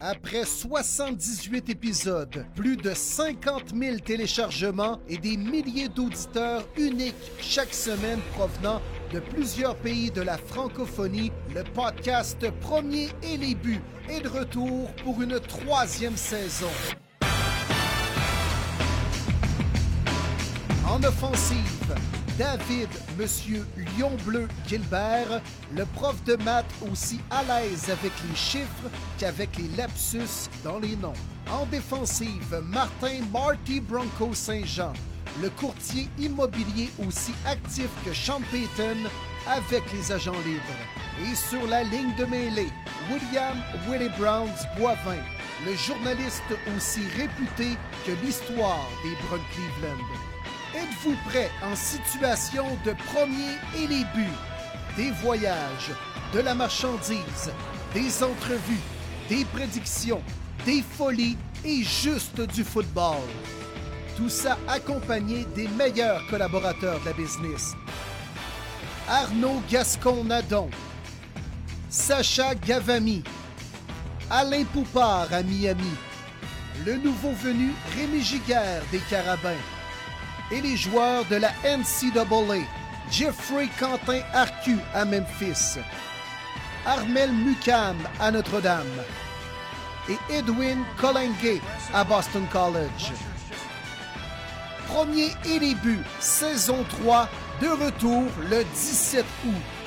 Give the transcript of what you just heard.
Après 78 épisodes, plus de 50 000 téléchargements et des milliers d'auditeurs uniques chaque semaine provenant de plusieurs pays de la francophonie, le podcast Premier et les buts est de retour pour une troisième saison. En offensive, David, Monsieur Lion Bleu Gilbert, le prof de maths aussi à l'aise avec les chiffres qu'avec les lapsus dans les noms. En défensive, Martin Marty Bronco Saint-Jean, le courtier immobilier aussi actif que Sean Payton avec les agents libres. Et sur la ligne de mêlée, William Willie Browns Boivin, le journaliste aussi réputé que l'histoire des Bruns Cleveland. Êtes-vous prêt en situation de premier et les buts? Des voyages, de la marchandise, des entrevues, des prédictions, des folies et juste du football. Tout ça accompagné des meilleurs collaborateurs de la business. Arnaud Gascon-Nadon, Sacha Gavami, Alain Poupard à Miami, le nouveau venu Rémi Giguère des Carabins, et les joueurs de la NCAA, Jeffrey Quentin Arcu à Memphis, Armel Mucam à Notre-Dame et Edwin Collingue à Boston College. Premier et buts, saison 3, de retour le 17 août.